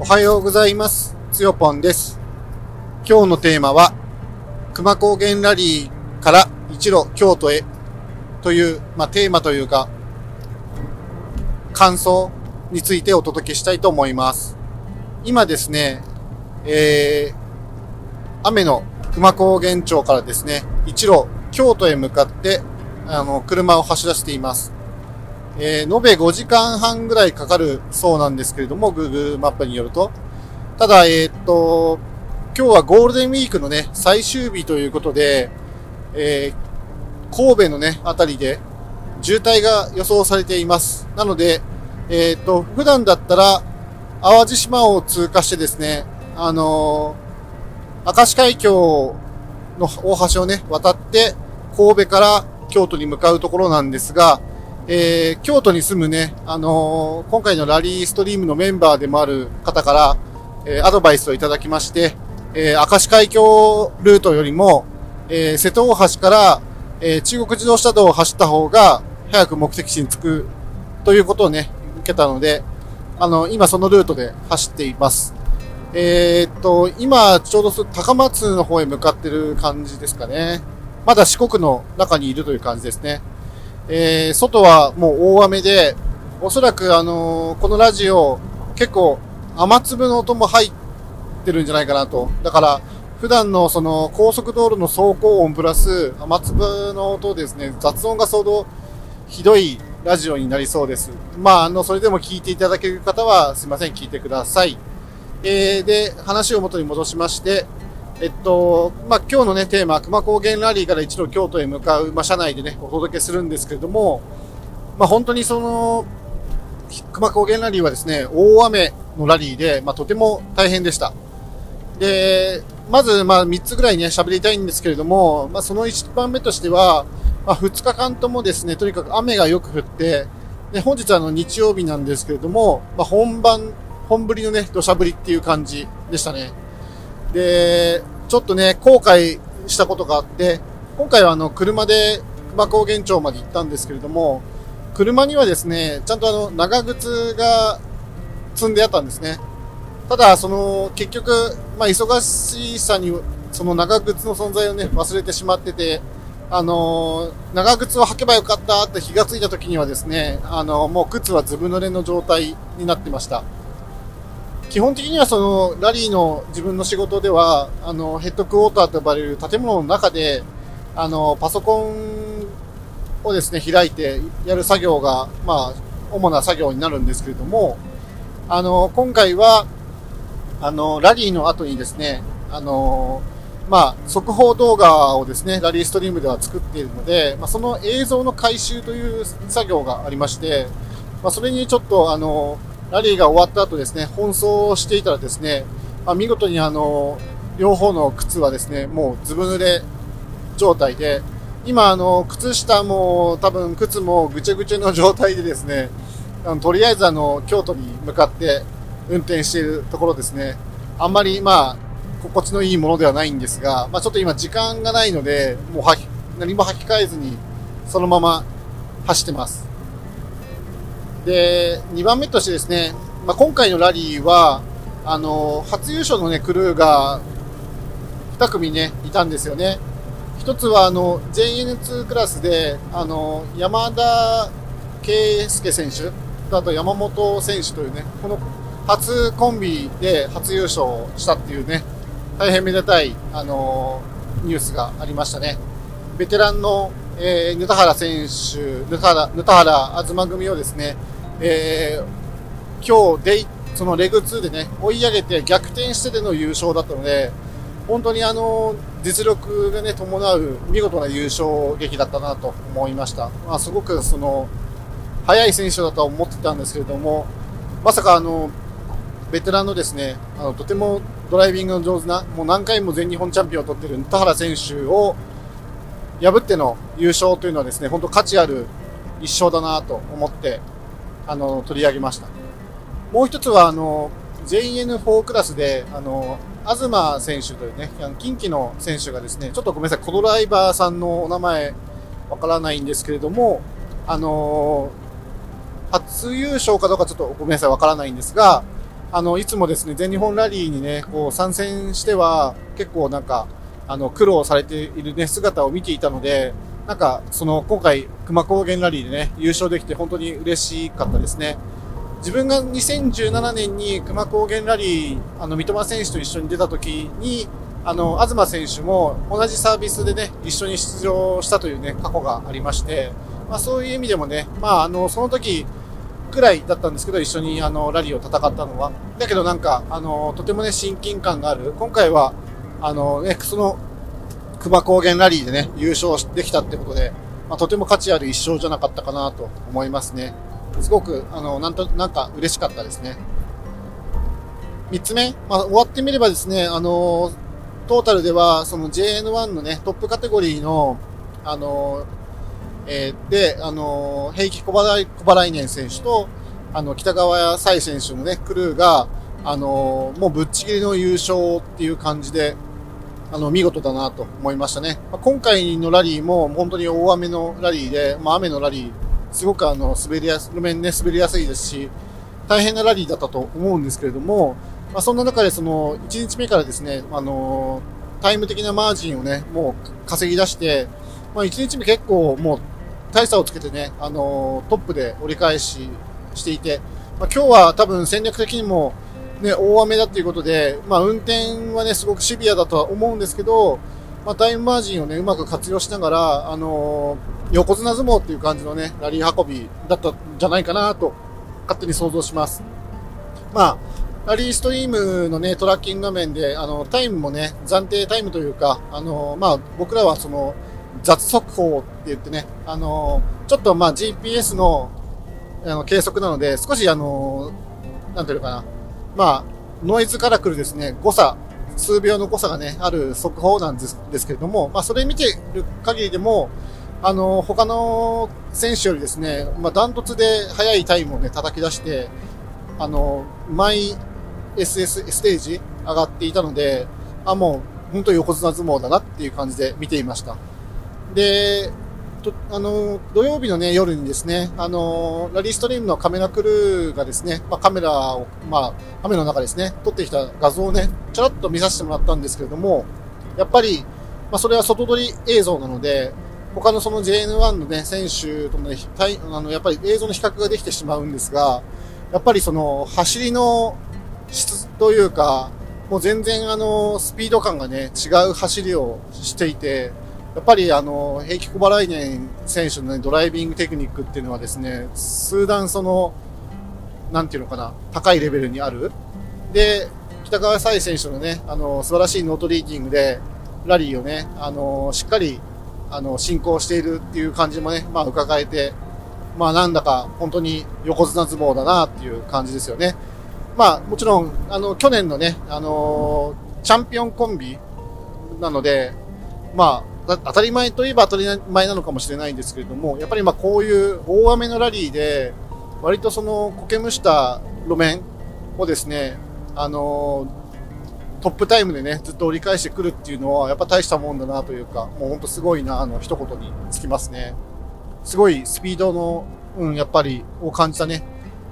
おはようございます。つよぽんです。今日のテーマは、熊高原ラリーから一路京都へという、まあ、テーマというか、感想についてお届けしたいと思います。今ですね、えー、雨の熊高原町からですね、一路京都へ向かって、あの、車を走らせています。えー延べ5時間半ぐらいかかるそうなんですけれども、Google マップによると。ただ、えーっと、今日はゴールデンウィークのね、最終日ということで、えー神戸のね、あたりで渋滞が予想されています。なので、えっと、普段だったら、淡路島を通過してですね、あの明石海峡の大橋をね、渡って、神戸から京都に向かうところなんですが、えー京都に住むね、あのー今回のラリーストリームのメンバーでもある方から、えーアドバイスをいただきまして、えー明石海峡ルートよりも、えー瀬戸大橋から、えー中国自動車道を走った方が早く目的地に着くということをね、受けたので、あの、今そのルートで走っています。えーっと、今ちょうど高松の方へ向かってる感じですかね。まだ四国の中にいるという感じですね。えー外はもう大雨で、おそらくあのーこのラジオ、結構雨粒の音も入ってるんじゃないかなと。だから、普段のその高速道路の走行音プラス雨粒の音ですね、雑音が相当ひどいラジオになりそうです。まあ、あの、それでも聞いていただける方はすいません、聞いてください。えーで、話を元に戻しまして、えっと、まあ、今日のね、テーマ、熊高原ラリーから一路京都へ向かう、まあ、車内でね、お届けするんですけれども、まあ、本当にその、熊高原ラリーはですね、大雨のラリーで、まあ、とても大変でした。で、まず、まあ、3つぐらいね、喋りたいんですけれども、まあ、その1番目としては、まあ、2日間ともですね、とにかく雨がよく降って、で、本日はあの、日曜日なんですけれども、まあ、本番、本降りのね、土砂降りっていう感じでしたね。で、ちょっとね、後悔したことがあって、今回はあの、車で熊高原町まで行ったんですけれども、車にはですね、ちゃんとあの、長靴が積んであったんですね。ただ、その、結局、まあ、忙しさに、その長靴の存在をね、忘れてしまってて、あのー長靴を履けばよかったって気がついた時にはですね、あのもう靴はずぶ濡れの状態になってました。基本的にはそのラリーの自分の仕事では、あの、ヘッドクォーターと呼ばれる建物の中で、あの、パソコンをですね、開いてやる作業が、まあ、主な作業になるんですけれども、あの、今回は、あの、ラリーの後にですね、あの、まあ、速報動画をですね、ラリーストリームでは作っているので、まあ、その映像の回収という作業がありまして、まあ、それにちょっと、あの、ラリーが終わった後ですね、奔走していたらですね、まあ、見事にあの、両方の靴はですね、もうずぶ濡れ状態で、今あの、靴下も多分靴もぐちゃぐちゃの状態でですね、あのとりあえずあの、京都に向かって運転しているところですね。あんまりまあ、心地のいいものではないんですが、まあちょっと今時間がないので、もう何も履き替えずに、そのまま走ってます。で、2番目としてですね、まあ、今回のラリーは、あの、初優勝のね、クルーが2組ね、いたんですよね。一つは、あの、JN2 クラスで、あの、山田圭介選手とあと山本選手というね、この初コンビで初優勝したっていうね、大変めでたい、あのニュースがありましたね。ベテランの、えー、ぬたはら選手、ぬたはら、ぬたはら東組をですね、えー今日デイ、そのレグ2でね、追い上げて逆転してでの優勝だったので、本当にあの、実力がね、伴う見事な優勝劇だったなと思いました。まあ、すごくその、速い選手だとは思ってたんですけれども、まさかあの、ベテランのですね、あの、とてもドライビングの上手な、もう何回も全日本チャンピオンを取ってる田原選手を破っての優勝というのはですね、本当価値ある一勝だなと思って、あの、取り上げました。もう一つは、あの、JN4 クラスで、あの、東選手というね、あの近畿の選手がですね、ちょっとごめんなさい、コドライバーさんのお名前わからないんですけれども、あの初優勝かどうかちょっとごめんなさい、わからないんですが、あの、いつもですね、全日本ラリーにね、こう参戦しては、結構なんか、あの、苦労されているね、姿を見ていたので、なんか、その、今回、熊高原ラリーでね、優勝できて本当に嬉しかったですね。自分が2017年に熊高原ラリー、あの、三笘選手と一緒に出た時に、あの、東選手も同じサービスでね、一緒に出場したというね、過去がありまして、まあそういう意味でもね、まああの、その時、くらいだったんですけど、一緒にあのラリーを戦ったのは。だけどなんか、あの、とてもね、親近感がある。今回は、あのね、その、熊高原ラリーでね、優勝できたってことで、まあ、とても価値ある一勝じゃなかったかなと思いますね。すごく、あの、なんと、なんか嬉しかったですね。三つ目、まあ、終わってみればですね、あの、トータルでは、その JN1 のね、トップカテゴリーの、あの、えー、で、あの、平気小払い、小払い年選手と、あの、北川彩選手のね、クルーが、あの、もうぶっちぎりの優勝っていう感じで、あの、見事だなと思いましたね。まあ、今回のラリーも本当に大雨のラリーで、まあ、雨のラリー、すごくあの、滑りやす、路面ね、滑りやすいですし、大変なラリーだったと思うんですけれども、まあ、そんな中でその、1日目からですね、あの、タイム的なマージンをね、もう稼ぎ出して、まあ、1日目結構もう大差をつけてね、あのトップで折り返ししていて、まあ、今日は多分戦略的にも、ね、大雨だっていうことで、まあ、運転はね、すごくシビアだとは思うんですけど、まあ、タイムマージンをね、うまく活用しながら、あのー、横綱相撲っていう感じのね、ラリー運びだったんじゃないかなと、勝手に想像します。まあ、ラリーストリームのね、トラッキング画面で、あの、タイムもね、暫定タイムというか、あのー、まあ、僕らはその、雑速報って言ってね、あのちょっとまあ GPS のあの計測なので、少しあのなんていうのかな、まあ、ノイズから来るですね、誤差、数秒の誤差がね、ある速報なんですですけれども、まあ、それ見てる限りでも、あの、他の選手よりですね、まあ、ダントツで速いタイムをね、叩き出して、あの、マイ SS ステージ上がっていたので、あ、もう、本当に横綱相撲だなっていう感じで見ていました。で、とあの土曜日の、ね、夜にですねあのラリーストリームのカメラクルーがですね、まあ、カメラを、まあ、雨の中ですね撮ってきた画像をねちょろっと見させてもらったんですけれどもやっぱり、まあ、それは外撮り映像なので他のその JN1 の、ね、選手との,、ね、あのやっぱり映像の比較ができてしまうんですがやっぱりその走りの質というかもう全然あのスピード感がね違う走りをしていてやっぱりあのヘイキ・コバライネン選手の、ね、ドライビングテクニックっていうのはですね数段そのなんていうのかな高いレベルにあるで北川紗衣選手のねあの素晴らしいノートリーディングでラリーをねあのしっかりあの進行しているっていう感じもね、まあ、伺えて、まあ、なんだか本当に横綱相撲だなっていう感じですよね。まあ、もちろん、あの、去年のね、あのチャンピオンコンビなので、まあ、当たり前といえば当たり前なのかもしれないんですけれども、やっぱりまあこういう大雨のラリーで、割とその苔むした路面をですね、あのトップタイムでね、ずっと折り返してくるっていうのは、やっぱ大したもんだなというか、もうほんとすごいな、あの、一言につきますね。すごいスピードの、うん、やっぱり、を感じたね、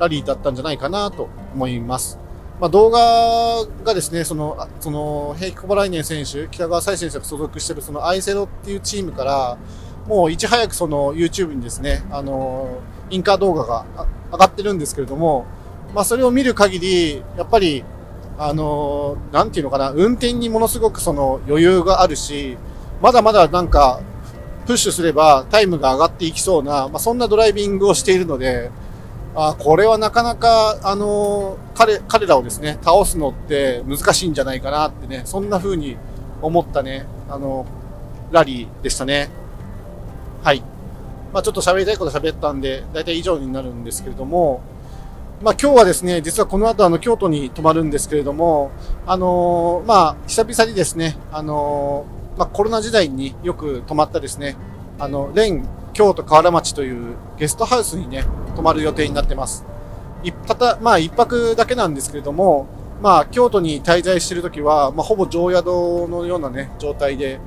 ラリーだったんじゃないかなと思います。まあ、動画がですね、その、その、平気小払い年選手、北川彩選手が所属しているそのアイセロっていうチームから、もういち早くその YouTube にですね、あの、インカー動画が上がってるんですけれども、まあ、それを見る限り、やっぱり、あの、なんていうのかな、運転にものすごくその余裕があるし、まだまだなんか、プッシュすればタイムが上がっていきそうな、まあ、そんなドライビングをしているので、あこれはなかなか、あの彼、彼らをですね、倒すのって難しいんじゃないかなってね、そんな風に思ったね、あの、ラリーでしたね。はい。まあちょっと喋りたいこと喋ったんで、だいたい以上になるんですけれども、まあ今日はですね、実はこの後あの京都に泊まるんですけれども、あのまあ久々にですね、あのまあコロナ時代によく泊まったですね、あの、レン京都河原町というゲストハウスにね、泊まる予定になってます。一たた、まあ一泊だけなんですけれども、まあ京都に滞在してるときは、まあほぼ常宿のようなね、状態で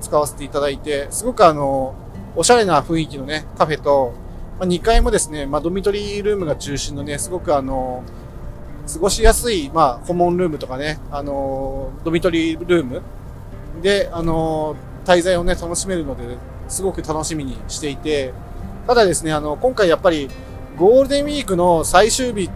使わせていただいて、すごくあの、おしゃれな雰囲気のね、カフェと、まあ、2階もですね、まあドミトリールームが中心のね、すごくあの、過ごしやすい、まあ、訪問ルームとかね、あのドミトリールームで、あの滞在をね、楽しめるので、すごく楽しみにしていて、ただですね、あの、今回やっぱり、ゴールデンウィークの最終日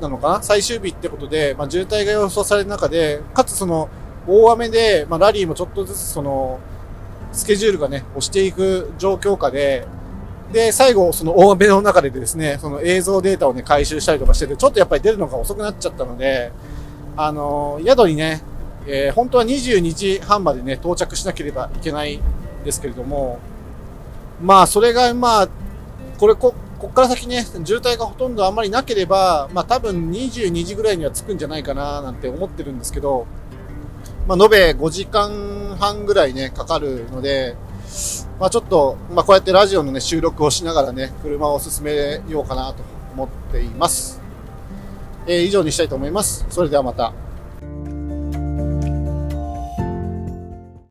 なのかな？最終日ってことで、まあ、渋滞が予想される中で、かつその、大雨で、まあ、ラリーもちょっとずつその、スケジュールがね、押していく状況下で、で、最後、その大雨の中でですね、その映像データをね、回収したりとかしてて、ちょっとやっぱり出るのが遅くなっちゃったので、あの、宿にね、えー本当は22時半までね、到着しなければいけないんですけれども、まあ、それが、まあ、これこ、こっから先ね、渋滞がほとんどあんまりなければ、まあ多分22時ぐらいには着くんじゃないかななんて思ってるんですけど、まあ延べ5時間半ぐらいね、かかるので、まあちょっと、まあこうやってラジオのね、収録をしながらね、車を進めようかなと思っています。えー以上にしたいと思います。それではまた。